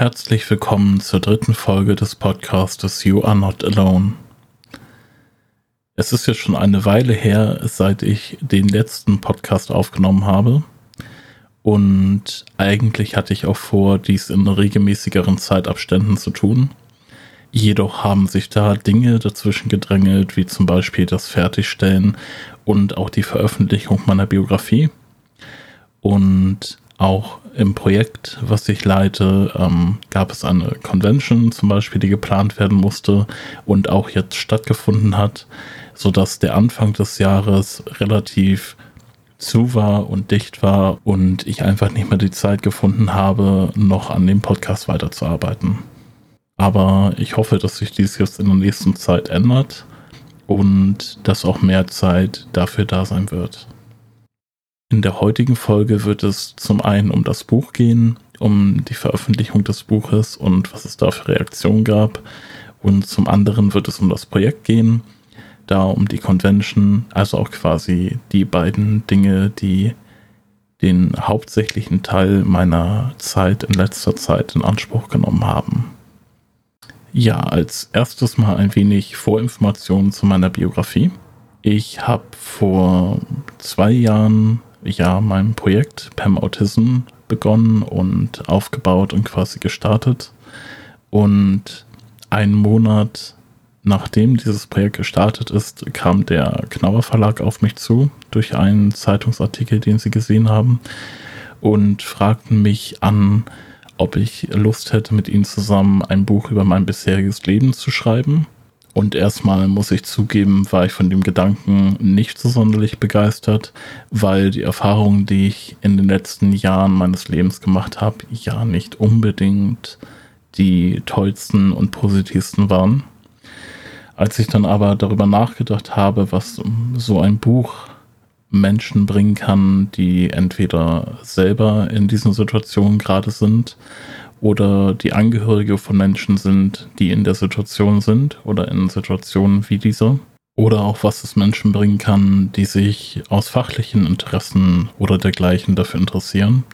Herzlich willkommen zur dritten Folge des Podcastes You Are Not Alone. Es ist jetzt schon eine Weile her, seit ich den letzten Podcast aufgenommen habe. Und eigentlich hatte ich auch vor, dies in regelmäßigeren Zeitabständen zu tun. Jedoch haben sich da Dinge dazwischen gedrängelt, wie zum Beispiel das Fertigstellen und auch die Veröffentlichung meiner Biografie. Und auch im Projekt, was ich leite, ähm, gab es eine Convention zum Beispiel, die geplant werden musste und auch jetzt stattgefunden hat, sodass der Anfang des Jahres relativ zu war und dicht war und ich einfach nicht mehr die Zeit gefunden habe, noch an dem Podcast weiterzuarbeiten. Aber ich hoffe, dass sich dies jetzt in der nächsten Zeit ändert und dass auch mehr Zeit dafür da sein wird. In der heutigen Folge wird es zum einen um das Buch gehen, um die Veröffentlichung des Buches und was es da für Reaktionen gab. Und zum anderen wird es um das Projekt gehen, da um die Convention, also auch quasi die beiden Dinge, die den hauptsächlichen Teil meiner Zeit in letzter Zeit in Anspruch genommen haben. Ja, als erstes mal ein wenig Vorinformationen zu meiner Biografie. Ich habe vor zwei Jahren ja mein Projekt Pam Autism begonnen und aufgebaut und quasi gestartet. Und einen Monat nachdem dieses Projekt gestartet ist, kam der Knauer Verlag auf mich zu durch einen Zeitungsartikel, den sie gesehen haben und fragten mich an, ob ich Lust hätte, mit ihnen zusammen ein Buch über mein bisheriges Leben zu schreiben. Und erstmal muss ich zugeben, war ich von dem Gedanken nicht so sonderlich begeistert, weil die Erfahrungen, die ich in den letzten Jahren meines Lebens gemacht habe, ja nicht unbedingt die tollsten und positivsten waren. Als ich dann aber darüber nachgedacht habe, was so ein Buch Menschen bringen kann, die entweder selber in diesen Situationen gerade sind oder die Angehörige von Menschen sind, die in der Situation sind oder in Situationen wie dieser. Oder auch was es Menschen bringen kann, die sich aus fachlichen Interessen oder dergleichen dafür interessieren.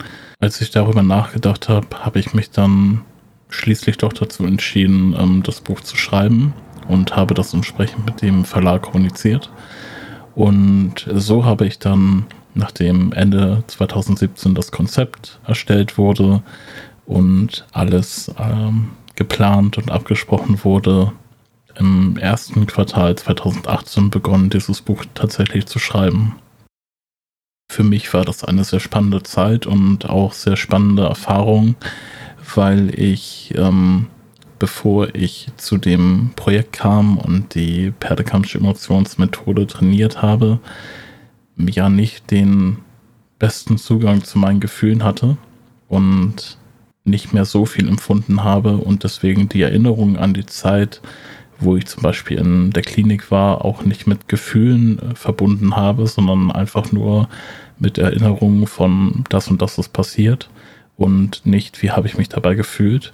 Als ich darüber nachgedacht habe, habe ich mich dann schließlich doch dazu entschieden, ähm, das Buch zu schreiben und habe das entsprechend mit dem Verlag kommuniziert. Und so habe ich dann, nachdem Ende 2017 das Konzept erstellt wurde, und alles ähm, geplant und abgesprochen wurde, im ersten Quartal 2018 begonnen, dieses Buch tatsächlich zu schreiben. Für mich war das eine sehr spannende Zeit und auch sehr spannende Erfahrung, weil ich, ähm, bevor ich zu dem Projekt kam und die Perdekampfsche Emotionsmethode trainiert habe, ja nicht den besten Zugang zu meinen Gefühlen hatte und nicht mehr so viel empfunden habe und deswegen die Erinnerung an die Zeit, wo ich zum Beispiel in der Klinik war, auch nicht mit Gefühlen äh, verbunden habe, sondern einfach nur mit Erinnerungen von das und das ist passiert und nicht, wie habe ich mich dabei gefühlt.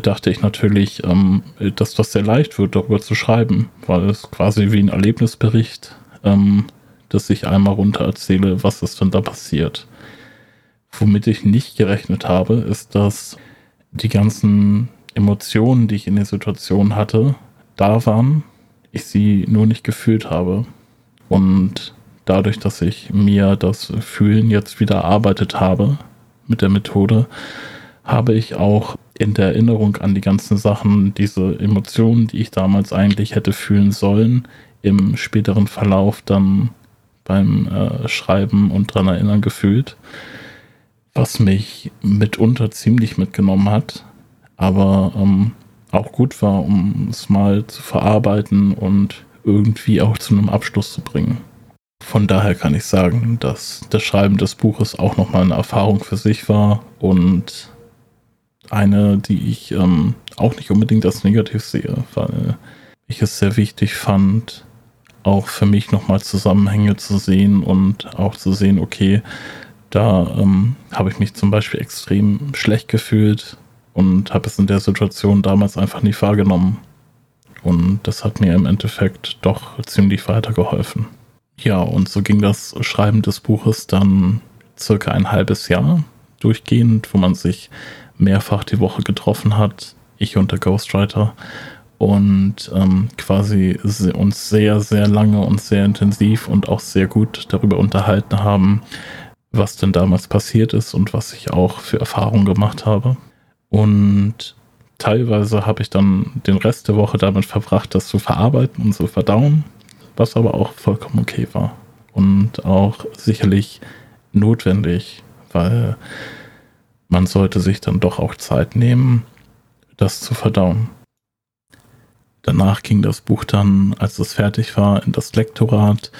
Dachte ich natürlich, ähm, dass das sehr leicht wird, darüber zu schreiben, weil es quasi wie ein Erlebnisbericht, ähm, dass ich einmal runter erzähle, was ist denn da passiert. Womit ich nicht gerechnet habe, ist, dass die ganzen Emotionen, die ich in der Situation hatte, da waren, ich sie nur nicht gefühlt habe. Und dadurch, dass ich mir das Fühlen jetzt wieder erarbeitet habe mit der Methode, habe ich auch in der Erinnerung an die ganzen Sachen, diese Emotionen, die ich damals eigentlich hätte fühlen sollen, im späteren Verlauf dann beim äh, Schreiben und dran erinnern gefühlt was mich mitunter ziemlich mitgenommen hat, aber ähm, auch gut war, um es mal zu verarbeiten und irgendwie auch zu einem Abschluss zu bringen. Von daher kann ich sagen, dass das Schreiben des Buches auch nochmal eine Erfahrung für sich war und eine, die ich ähm, auch nicht unbedingt als negativ sehe, weil ich es sehr wichtig fand, auch für mich nochmal Zusammenhänge zu sehen und auch zu sehen, okay, da ähm, habe ich mich zum Beispiel extrem schlecht gefühlt und habe es in der Situation damals einfach nicht wahrgenommen. Und das hat mir im Endeffekt doch ziemlich weitergeholfen. Ja, und so ging das Schreiben des Buches dann circa ein halbes Jahr. durchgehend, wo man sich mehrfach die Woche getroffen hat, ich und der Ghostwriter, und ähm, quasi uns sehr, sehr lange und sehr intensiv und auch sehr gut darüber unterhalten haben, was denn damals passiert ist und was ich auch für Erfahrungen gemacht habe. Und teilweise habe ich dann den Rest der Woche damit verbracht, das zu verarbeiten und zu verdauen, was aber auch vollkommen okay war. Und auch sicherlich notwendig, weil man sollte sich dann doch auch Zeit nehmen, das zu verdauen. Danach ging das Buch dann, als es fertig war, in das Lektorat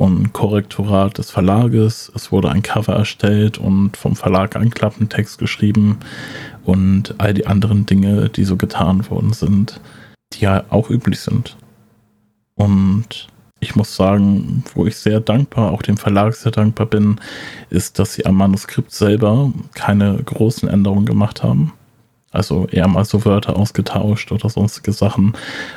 und Korrektorat des Verlages. Es wurde ein Cover erstellt und vom Verlag ein Klappentext geschrieben und all die anderen Dinge, die so getan worden sind, die ja auch üblich sind. Und ich muss sagen, wo ich sehr dankbar, auch dem Verlag sehr dankbar bin, ist, dass sie am Manuskript selber keine großen Änderungen gemacht haben. Also eher mal so Wörter ausgetauscht oder sonstige Sachen.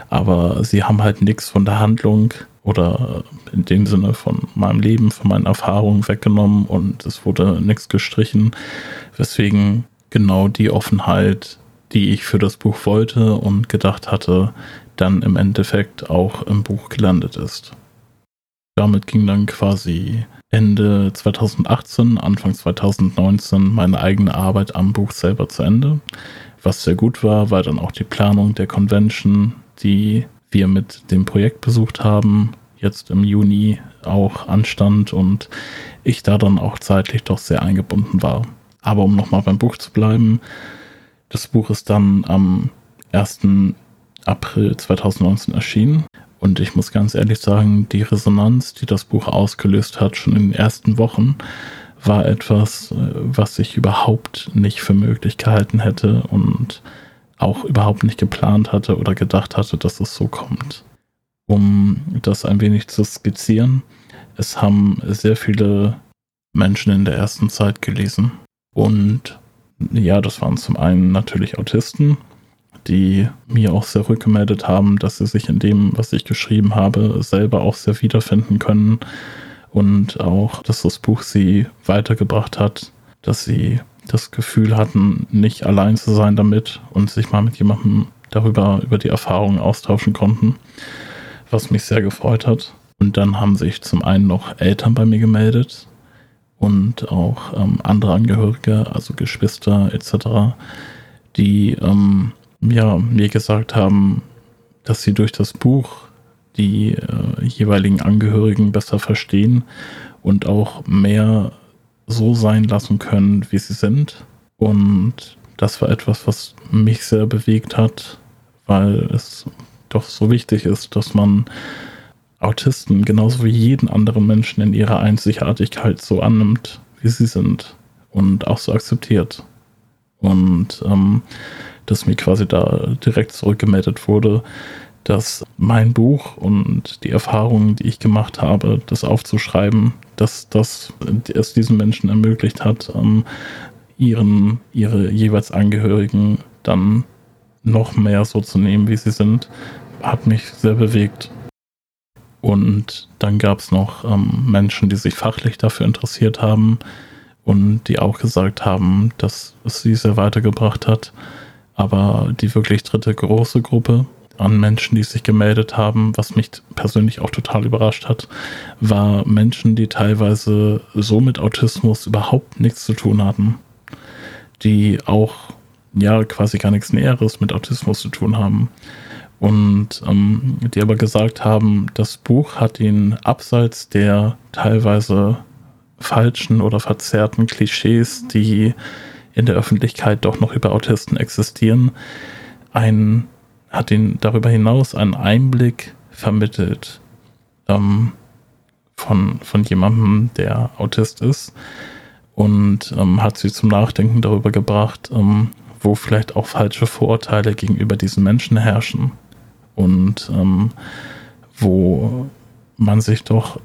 Aber sie haben halt nichts von der Handlung oder in dem Sinne von meinem Leben, von meinen Erfahrungen weggenommen und es wurde nichts gestrichen. Weswegen genau die Offenheit, die ich für das Buch wollte und gedacht hatte, dann im Endeffekt auch im Buch gelandet ist. Damit ging dann quasi Ende 2018, Anfang 2019 meine eigene Arbeit am Buch selber zu Ende. Was sehr gut war, war dann auch die Planung der Convention, die wir mit dem Projekt besucht haben, jetzt im Juni auch anstand und ich da dann auch zeitlich doch sehr eingebunden war. Aber um nochmal beim Buch zu bleiben, das Buch ist dann am 1. April 2019 erschienen. Und ich muss ganz ehrlich sagen, die Resonanz, die das Buch ausgelöst hat, schon in den ersten Wochen, war etwas, äh, was ich überhaupt nicht für möglich gehalten hätte und auch überhaupt nicht geplant hatte oder gedacht hatte, dass es so kommt. Um das ein wenig zu skizzieren, es haben sehr viele Menschen in der ersten Zeit gelesen. Und ja, das waren zum einen natürlich Autisten, die mir auch sehr rückgemeldet haben, dass sie sich in dem, was ich geschrieben habe, selber auch sehr wiederfinden können. Und auch, dass das Buch sie weitergebracht hat, dass sie das Gefühl hatten, nicht allein zu sein damit und sich mal mit jemandem darüber, über die Erfahrungen austauschen konnten, was mich sehr gefreut hat. Und dann haben sich zum einen noch Eltern bei mir gemeldet, und auch ähm, andere Angehörige, also Geschwister etc., die ähm, ja, mir gesagt haben, dass sie durch das Buch die äh, jeweiligen Angehörigen besser verstehen und auch mehr so sein lassen können, wie sie sind. Und das war etwas, was mich sehr bewegt hat, weil es doch so wichtig ist, dass man Autisten genauso wie jeden anderen Menschen in ihrer Einzigartigkeit so annimmt, wie sie sind und auch so akzeptiert. Und ähm, dass mir quasi da direkt zurückgemeldet wurde, dass mein Buch und die Erfahrungen, die ich gemacht habe, das aufzuschreiben, dass das es diesen Menschen ermöglicht hat, ähm, ihren, ihre jeweils Angehörigen dann noch mehr so zu nehmen, wie sie sind, hat mich sehr bewegt. Und dann gab es noch ähm, Menschen, die sich fachlich dafür interessiert haben und die auch gesagt haben, dass es sie sehr weitergebracht hat. Aber die wirklich dritte große Gruppe an Menschen, die sich gemeldet haben, was mich persönlich auch total überrascht hat, war Menschen, die teilweise so mit Autismus überhaupt nichts zu tun hatten. Die auch ja quasi gar nichts Näheres mit Autismus zu tun haben und ähm, die aber gesagt haben, das Buch hat ihn abseits der teilweise falschen oder verzerrten Klischees, die in der Öffentlichkeit doch noch über Autisten existieren, ein, hat ihn darüber hinaus einen Einblick vermittelt ähm, von, von jemandem, der Autist ist und ähm, hat sie zum Nachdenken darüber gebracht, ähm, wo vielleicht auch falsche Vorurteile gegenüber diesen Menschen herrschen und ähm, wo man sich doch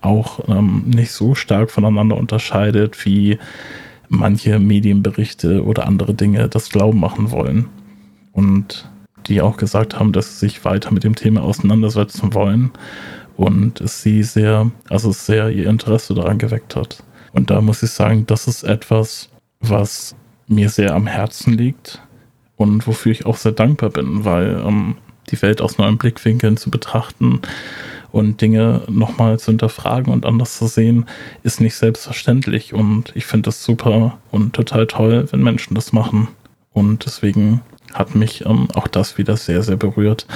auch ähm, nicht so stark voneinander unterscheidet, wie manche Medienberichte oder andere Dinge das Glauben machen wollen. Und die auch gesagt haben, dass sie sich weiter mit dem Thema auseinandersetzen wollen und es sie sehr, also sehr ihr Interesse daran geweckt hat. Und da muss ich sagen, das ist etwas, was mir sehr am Herzen liegt und wofür ich auch sehr dankbar bin, weil ähm, die Welt aus neuen Blickwinkeln zu betrachten und Dinge nochmal zu hinterfragen und anders zu sehen, ist nicht selbstverständlich. Und ich finde das super und total toll, wenn Menschen das machen. Und deswegen hat mich ähm, auch das wieder sehr, sehr berührt.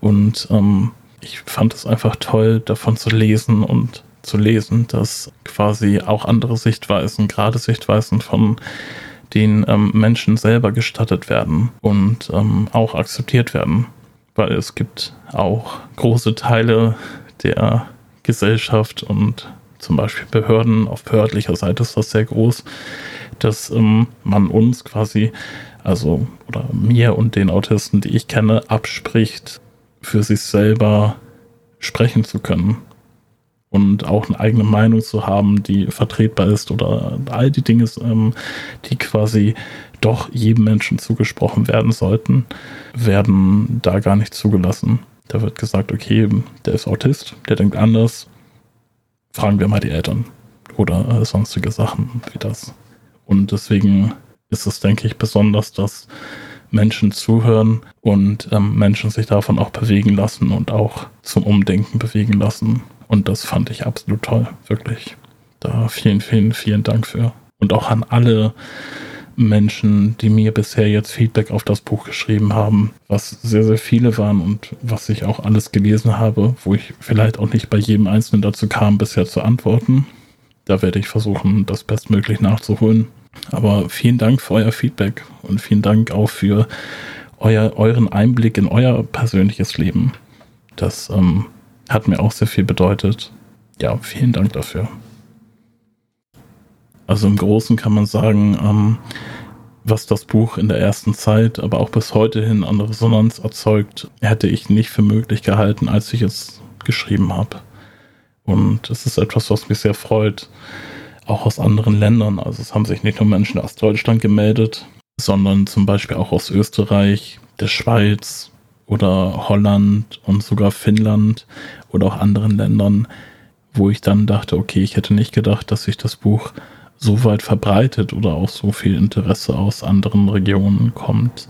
Und ähm, ich fand es einfach toll, davon zu lesen und zu lesen, dass quasi auch andere Sichtweisen, gerade Sichtweisen von den ähm, Menschen selber gestattet werden und ähm, auch akzeptiert werden. Weil es gibt auch große Teile der Gesellschaft und zum Beispiel Behörden, auf behördlicher Seite ist das sehr groß, dass ähm, man uns quasi, also oder mir und den Autisten, die ich kenne, abspricht, für sich selber sprechen zu können und auch eine eigene Meinung zu haben, die vertretbar ist oder all die Dinge, ähm, die quasi doch jedem Menschen zugesprochen werden sollten, werden da gar nicht zugelassen. Da wird gesagt, okay, der ist Autist, der denkt anders, fragen wir mal die Eltern oder äh, sonstige Sachen wie das. Und deswegen ist es, denke ich, besonders, dass Menschen zuhören und ähm, Menschen sich davon auch bewegen lassen und auch zum Umdenken bewegen lassen. Und das fand ich absolut toll, wirklich. Da vielen, vielen, vielen Dank für. Und auch an alle Menschen, die mir bisher jetzt Feedback auf das Buch geschrieben haben, was sehr, sehr viele waren und was ich auch alles gelesen habe, wo ich vielleicht auch nicht bei jedem Einzelnen dazu kam, bisher zu antworten. Da werde ich versuchen, das bestmöglich nachzuholen. Aber vielen Dank für euer Feedback und vielen Dank auch für euer, euren Einblick in euer persönliches Leben. Das ähm, hat mir auch sehr viel bedeutet. Ja, vielen Dank dafür. Also im Großen kann man sagen, ähm, was das Buch in der ersten Zeit, aber auch bis heute hin an Resonanz erzeugt, hätte ich nicht für möglich gehalten, als ich es geschrieben habe. Und es ist etwas, was mich sehr freut, auch aus anderen Ländern. Also es haben sich nicht nur Menschen aus Deutschland gemeldet, sondern zum Beispiel auch aus Österreich, der Schweiz oder Holland und sogar Finnland oder auch anderen Ländern, wo ich dann dachte, okay, ich hätte nicht gedacht, dass sich das Buch so weit verbreitet oder auch so viel Interesse aus anderen Regionen kommt.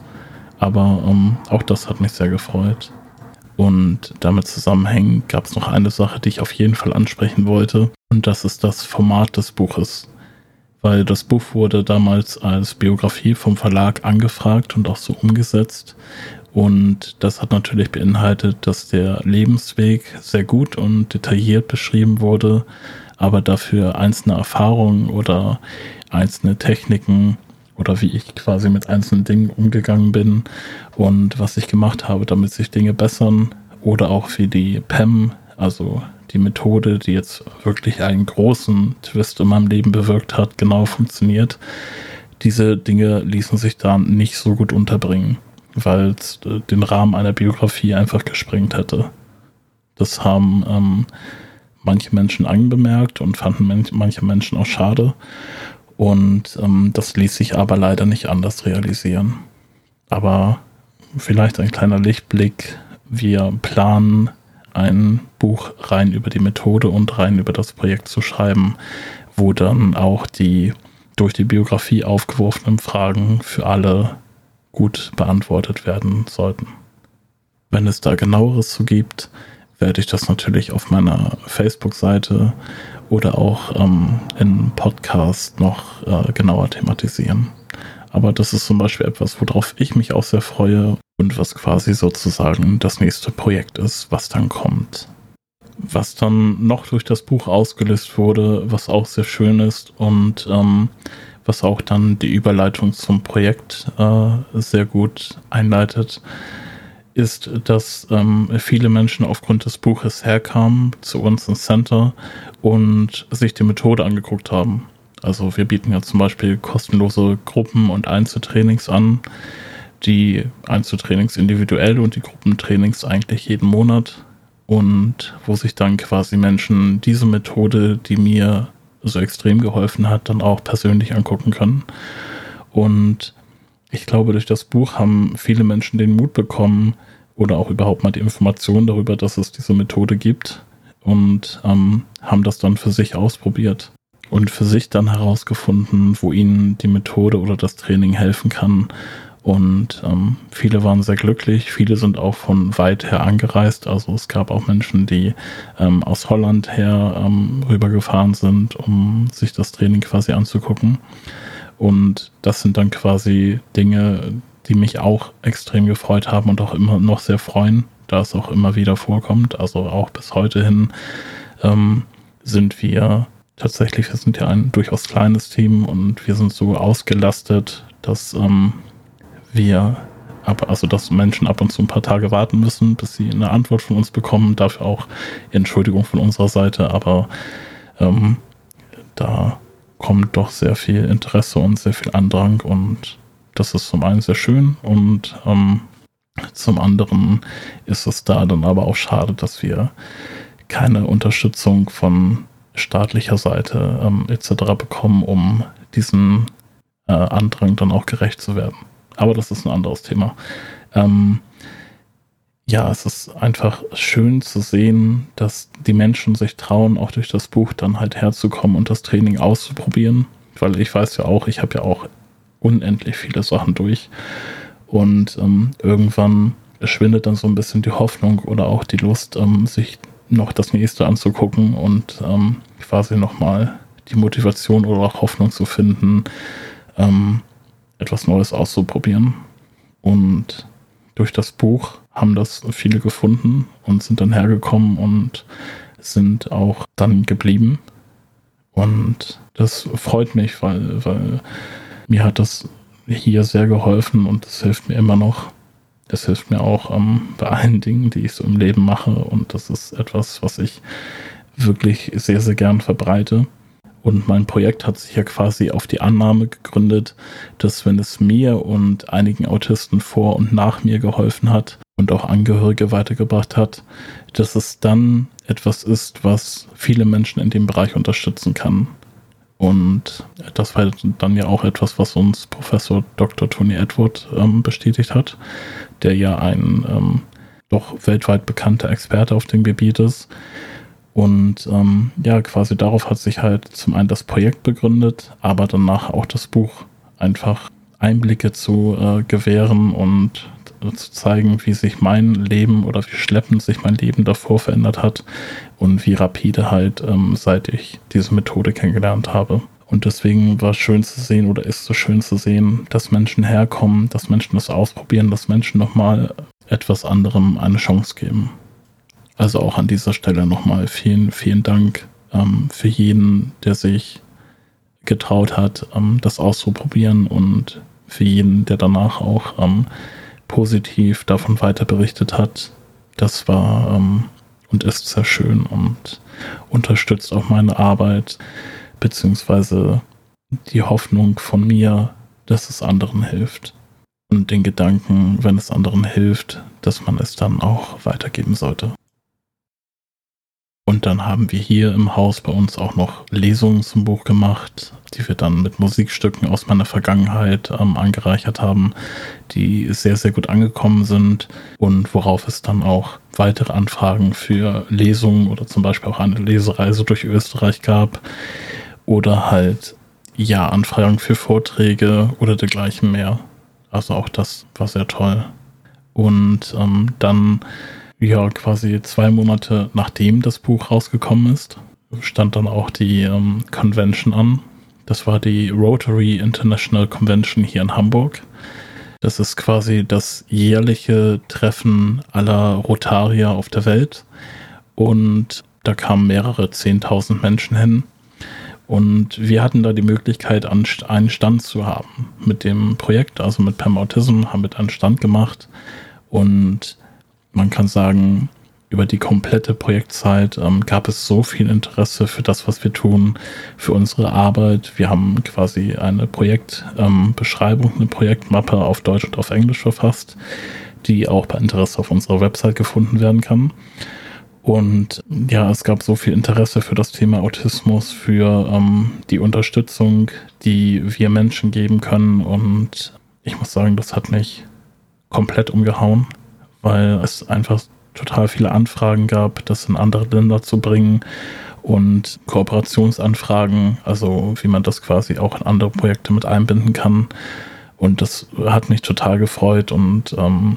Aber ähm, auch das hat mich sehr gefreut. Und damit zusammenhängend gab es noch eine Sache, die ich auf jeden Fall ansprechen wollte. Und das ist das Format des Buches. Weil das Buch wurde damals als Biografie vom Verlag angefragt und auch so umgesetzt. Und das hat natürlich beinhaltet, dass der Lebensweg sehr gut und detailliert beschrieben wurde aber dafür einzelne Erfahrungen oder einzelne Techniken oder wie ich quasi mit einzelnen Dingen umgegangen bin und was ich gemacht habe, damit sich Dinge bessern oder auch wie die PEM, also die Methode, die jetzt wirklich einen großen Twist in meinem Leben bewirkt hat, genau funktioniert. Diese Dinge ließen sich da nicht so gut unterbringen, weil es äh, den Rahmen einer Biografie einfach gesprengt hätte. Das haben ähm, manche Menschen angemerkt und fanden manche Menschen auch schade. Und ähm, das ließ sich aber leider nicht anders realisieren. Aber vielleicht ein kleiner Lichtblick. Wir planen ein Buch rein über die Methode und rein über das Projekt zu schreiben, wo dann auch die durch die Biografie aufgeworfenen Fragen für alle gut beantwortet werden sollten. Wenn es da genaueres zu gibt, werde ich das natürlich auf meiner Facebook-Seite oder auch ähm, in Podcast noch äh, genauer thematisieren. Aber das ist zum Beispiel etwas, worauf ich mich auch sehr freue und was quasi sozusagen das nächste Projekt ist, was dann kommt. Was dann noch durch das Buch ausgelöst wurde, was auch sehr schön ist und ähm, was auch dann die Überleitung zum Projekt äh, sehr gut einleitet, ist, dass ähm, viele Menschen aufgrund des Buches herkamen zu uns ins Center und sich die Methode angeguckt haben. Also wir bieten ja zum Beispiel kostenlose Gruppen- und Einzeltrainings an. Die Einzeltrainings individuell und die Gruppentrainings eigentlich jeden Monat. Und wo sich dann quasi Menschen diese Methode, die mir so extrem geholfen hat, dann auch persönlich angucken können. Und ich glaube, durch das Buch haben viele Menschen den Mut bekommen, oder auch überhaupt mal die Information darüber, dass es diese Methode gibt und ähm, haben das dann für sich ausprobiert. und für sich dann herausgefunden, wo ihnen die Methode oder das Training helfen kann. Und ähm, viele waren sehr glücklich, viele sind auch von weit her angereist. Also es gab auch Menschen, die ähm, aus Holland her ähm, rübergefahren sind, um sich das Training quasi anzugucken. Und das sind dann quasi Dinge, die mich auch extrem gefreut haben und auch immer noch sehr freuen, da es auch immer wieder vorkommt. Also auch bis heute hin ähm, sind wir tatsächlich, wir sind ja ein durchaus kleines Team und wir sind so ausgelastet, dass ähm, wir ab, also dass Menschen ab und zu ein paar Tage warten müssen, bis sie eine Antwort von uns bekommen. Dafür auch Entschuldigung von unserer Seite, aber ähm, da kommt doch sehr viel Interesse und sehr viel Andrang und das ist zum einen sehr schön und ähm, zum anderen ist es da dann aber auch schade, dass wir keine Unterstützung von staatlicher Seite ähm, etc. bekommen, um diesen äh, Andrang dann auch gerecht zu werden. Aber das ist ein anderes Thema. Ähm, ja, es ist einfach schön zu sehen, dass die Menschen sich trauen, auch durch das Buch dann halt herzukommen und das Training auszuprobieren. Weil ich weiß ja auch, ich habe ja auch unendlich viele Sachen durch. Und ähm, irgendwann schwindet dann so ein bisschen die Hoffnung oder auch die Lust, ähm, sich noch das nächste anzugucken und ähm, quasi nochmal die Motivation oder auch Hoffnung zu finden, ähm, etwas Neues auszuprobieren. Und durch das Buch haben das viele gefunden und sind dann hergekommen und sind auch dann geblieben. Und das freut mich, weil, weil mir hat das hier sehr geholfen und es hilft mir immer noch. Es hilft mir auch ähm, bei allen Dingen, die ich so im Leben mache. Und das ist etwas, was ich wirklich sehr, sehr gern verbreite. Und mein Projekt hat sich ja quasi auf die Annahme gegründet, dass wenn es mir und einigen Autisten vor und nach mir geholfen hat und auch Angehörige weitergebracht hat, dass es dann etwas ist, was viele Menschen in dem Bereich unterstützen kann. Und das war dann ja auch etwas, was uns Professor Dr. Tony Edward ähm, bestätigt hat, der ja ein ähm, doch weltweit bekannter Experte auf dem Gebiet ist und ähm, ja, quasi darauf hat sich halt zum einen das Projekt begründet, aber danach auch das Buch einfach Einblicke zu äh, gewähren und äh, zu zeigen, wie sich mein Leben oder wie schleppend sich mein Leben davor verändert hat und wie rapide halt, ähm, seit ich diese Methode kennengelernt habe. Und deswegen war es schön zu sehen oder ist es so schön zu sehen, dass Menschen herkommen, dass Menschen das ausprobieren, dass Menschen nochmal etwas anderem eine Chance geben. Also auch an dieser Stelle nochmal vielen, vielen Dank ähm, für jeden, der sich getraut hat, ähm, das auszuprobieren und für jeden, der danach auch ähm, positiv davon weiter berichtet hat. Das war ähm, und ist sehr schön und unterstützt auch meine Arbeit, beziehungsweise die Hoffnung von mir, dass es anderen hilft. Und den Gedanken, wenn es anderen hilft, dass man es dann auch weitergeben sollte. Und dann haben wir hier im Haus bei uns auch noch Lesungen zum Buch gemacht, die wir dann mit Musikstücken aus meiner Vergangenheit ähm, angereichert haben, die sehr, sehr gut angekommen sind und worauf es dann auch weitere Anfragen für Lesungen oder zum Beispiel auch eine Lesereise durch Österreich gab oder halt ja Anfragen für Vorträge oder dergleichen mehr. Also auch das war sehr toll. Und ähm, dann ja, quasi zwei Monate nachdem das Buch rausgekommen ist, stand dann auch die ähm, Convention an. Das war die Rotary International Convention hier in Hamburg. Das ist quasi das jährliche Treffen aller Rotarier auf der Welt. Und da kamen mehrere Zehntausend Menschen hin. Und wir hatten da die Möglichkeit, einen Stand zu haben mit dem Projekt, also mit Pam Autism, haben wir einen Stand gemacht. Und man kann sagen, über die komplette Projektzeit ähm, gab es so viel Interesse für das, was wir tun, für unsere Arbeit. Wir haben quasi eine Projektbeschreibung, ähm, eine Projektmappe auf Deutsch und auf Englisch verfasst, die auch bei Interesse auf unserer Website gefunden werden kann. Und ja, es gab so viel Interesse für das Thema Autismus, für ähm, die Unterstützung, die wir Menschen geben können. Und ich muss sagen, das hat mich komplett umgehauen weil es einfach total viele Anfragen gab, das in andere Länder zu bringen und Kooperationsanfragen, also wie man das quasi auch in andere Projekte mit einbinden kann. Und das hat mich total gefreut und ähm,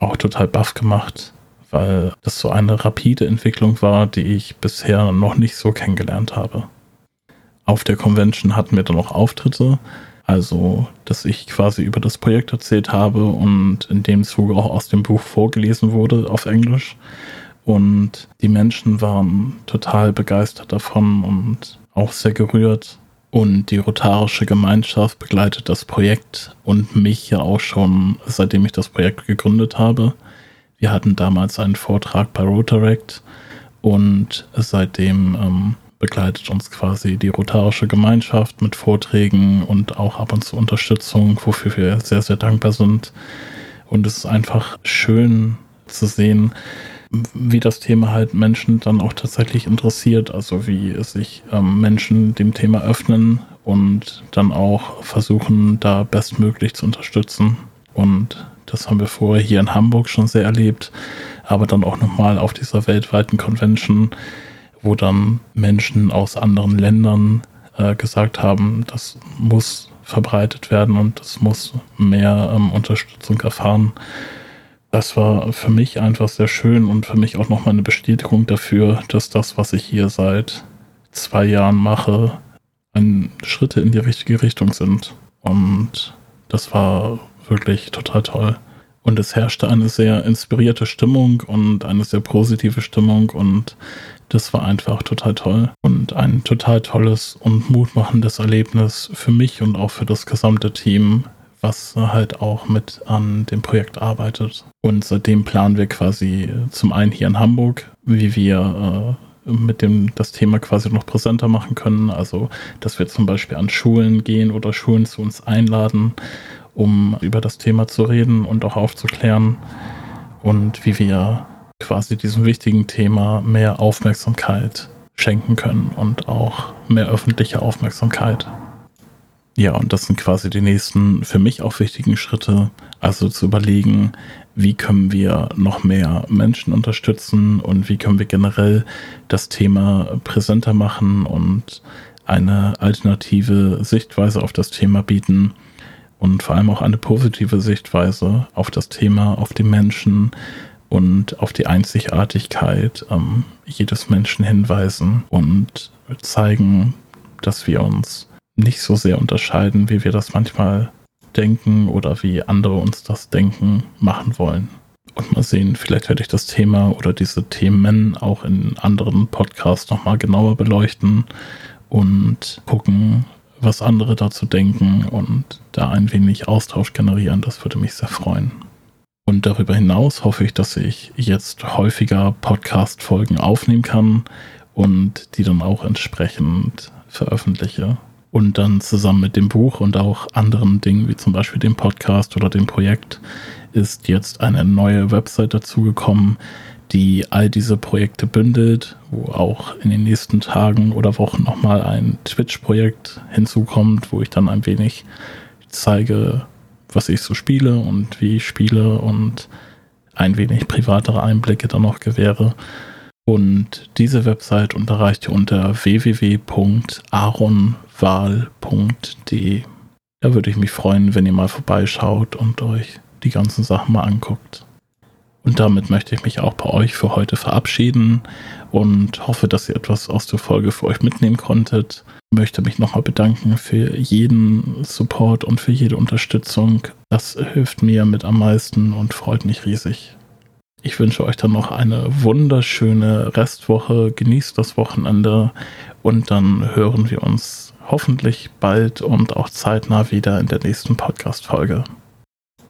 auch total baff gemacht, weil das so eine rapide Entwicklung war, die ich bisher noch nicht so kennengelernt habe. Auf der Convention hatten wir dann auch Auftritte, also dass ich quasi über das Projekt erzählt habe und in dem Zuge auch aus dem Buch vorgelesen wurde auf Englisch. Und die Menschen waren total begeistert davon und auch sehr gerührt. Und die rotarische Gemeinschaft begleitet das Projekt und mich ja auch schon, seitdem ich das Projekt gegründet habe. Wir hatten damals einen Vortrag bei Rotaract und seitdem ähm, begleitet uns quasi die rotarische Gemeinschaft mit Vorträgen und auch ab und zu Unterstützung, wofür wir sehr, sehr dankbar sind. Und es ist einfach schön zu sehen, wie das Thema halt Menschen dann auch tatsächlich interessiert, also wie sich ähm, Menschen dem Thema öffnen und dann auch versuchen, da bestmöglich zu unterstützen. Und das haben wir vorher hier in Hamburg schon sehr erlebt, aber dann auch nochmal auf dieser weltweiten Convention, wo dann Menschen aus anderen Ländern äh, gesagt haben, das muss verbreitet werden und das muss mehr ähm, Unterstützung erfahren das war für mich einfach sehr schön und für mich auch nochmal eine Bestätigung dafür, dass das, was ich hier seit zwei Jahren mache, ein Schritte in die richtige Richtung sind. Und das war wirklich total toll. Und es herrschte eine sehr inspirierte Stimmung und eine sehr positive Stimmung und das war einfach total toll und ein total tolles und mutmachendes Erlebnis für mich und auch für das gesamte Team, was halt auch mit an dem Projekt arbeitet. Und seitdem planen wir quasi zum einen hier in Hamburg, wie wir äh, mit dem das Thema quasi noch präsenter machen können. Also, dass wir zum Beispiel an Schulen gehen oder Schulen zu uns einladen, um über das Thema zu reden und auch aufzuklären. Und wie wir quasi diesem wichtigen Thema mehr Aufmerksamkeit schenken können und auch mehr öffentliche Aufmerksamkeit. Ja, und das sind quasi die nächsten für mich auch wichtigen Schritte. Also zu überlegen, wie können wir noch mehr Menschen unterstützen und wie können wir generell das Thema präsenter machen und eine alternative Sichtweise auf das Thema bieten und vor allem auch eine positive Sichtweise auf das Thema, auf die Menschen und auf die Einzigartigkeit ähm, jedes Menschen hinweisen und zeigen, dass wir uns nicht so sehr unterscheiden, wie wir das manchmal denken oder wie andere uns das denken machen wollen. Und mal sehen, vielleicht werde ich das Thema oder diese Themen auch in anderen Podcasts nochmal genauer beleuchten und gucken, was andere dazu denken und da ein wenig Austausch generieren. Das würde mich sehr freuen. Und darüber hinaus hoffe ich, dass ich jetzt häufiger Podcast-Folgen aufnehmen kann und die dann auch entsprechend veröffentliche. Und dann zusammen mit dem Buch und auch anderen Dingen wie zum Beispiel dem Podcast oder dem Projekt ist jetzt eine neue Website dazugekommen, die all diese Projekte bündelt, wo auch in den nächsten Tagen oder Wochen nochmal ein Twitch-Projekt hinzukommt, wo ich dann ein wenig zeige, was ich so spiele und wie ich spiele und ein wenig privatere Einblicke dann noch gewähre. Und diese Website unterreicht ihr unter www.aaron wahl.de. Da würde ich mich freuen, wenn ihr mal vorbeischaut und euch die ganzen Sachen mal anguckt. Und damit möchte ich mich auch bei euch für heute verabschieden und hoffe, dass ihr etwas aus der Folge für euch mitnehmen konntet. Ich möchte mich nochmal bedanken für jeden Support und für jede Unterstützung. Das hilft mir mit am meisten und freut mich riesig. Ich wünsche euch dann noch eine wunderschöne Restwoche. Genießt das Wochenende und dann hören wir uns hoffentlich bald und auch zeitnah wieder in der nächsten Podcast-Folge.